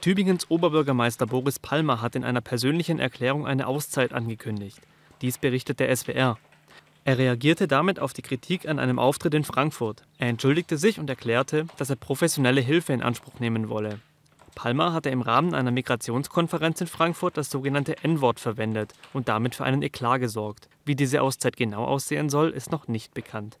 Tübingens Oberbürgermeister Boris Palmer hat in einer persönlichen Erklärung eine Auszeit angekündigt. Dies berichtet der SWR. Er reagierte damit auf die Kritik an einem Auftritt in Frankfurt. Er entschuldigte sich und erklärte, dass er professionelle Hilfe in Anspruch nehmen wolle. Palmer hatte im Rahmen einer Migrationskonferenz in Frankfurt das sogenannte N-Wort verwendet und damit für einen Eklat gesorgt. Wie diese Auszeit genau aussehen soll, ist noch nicht bekannt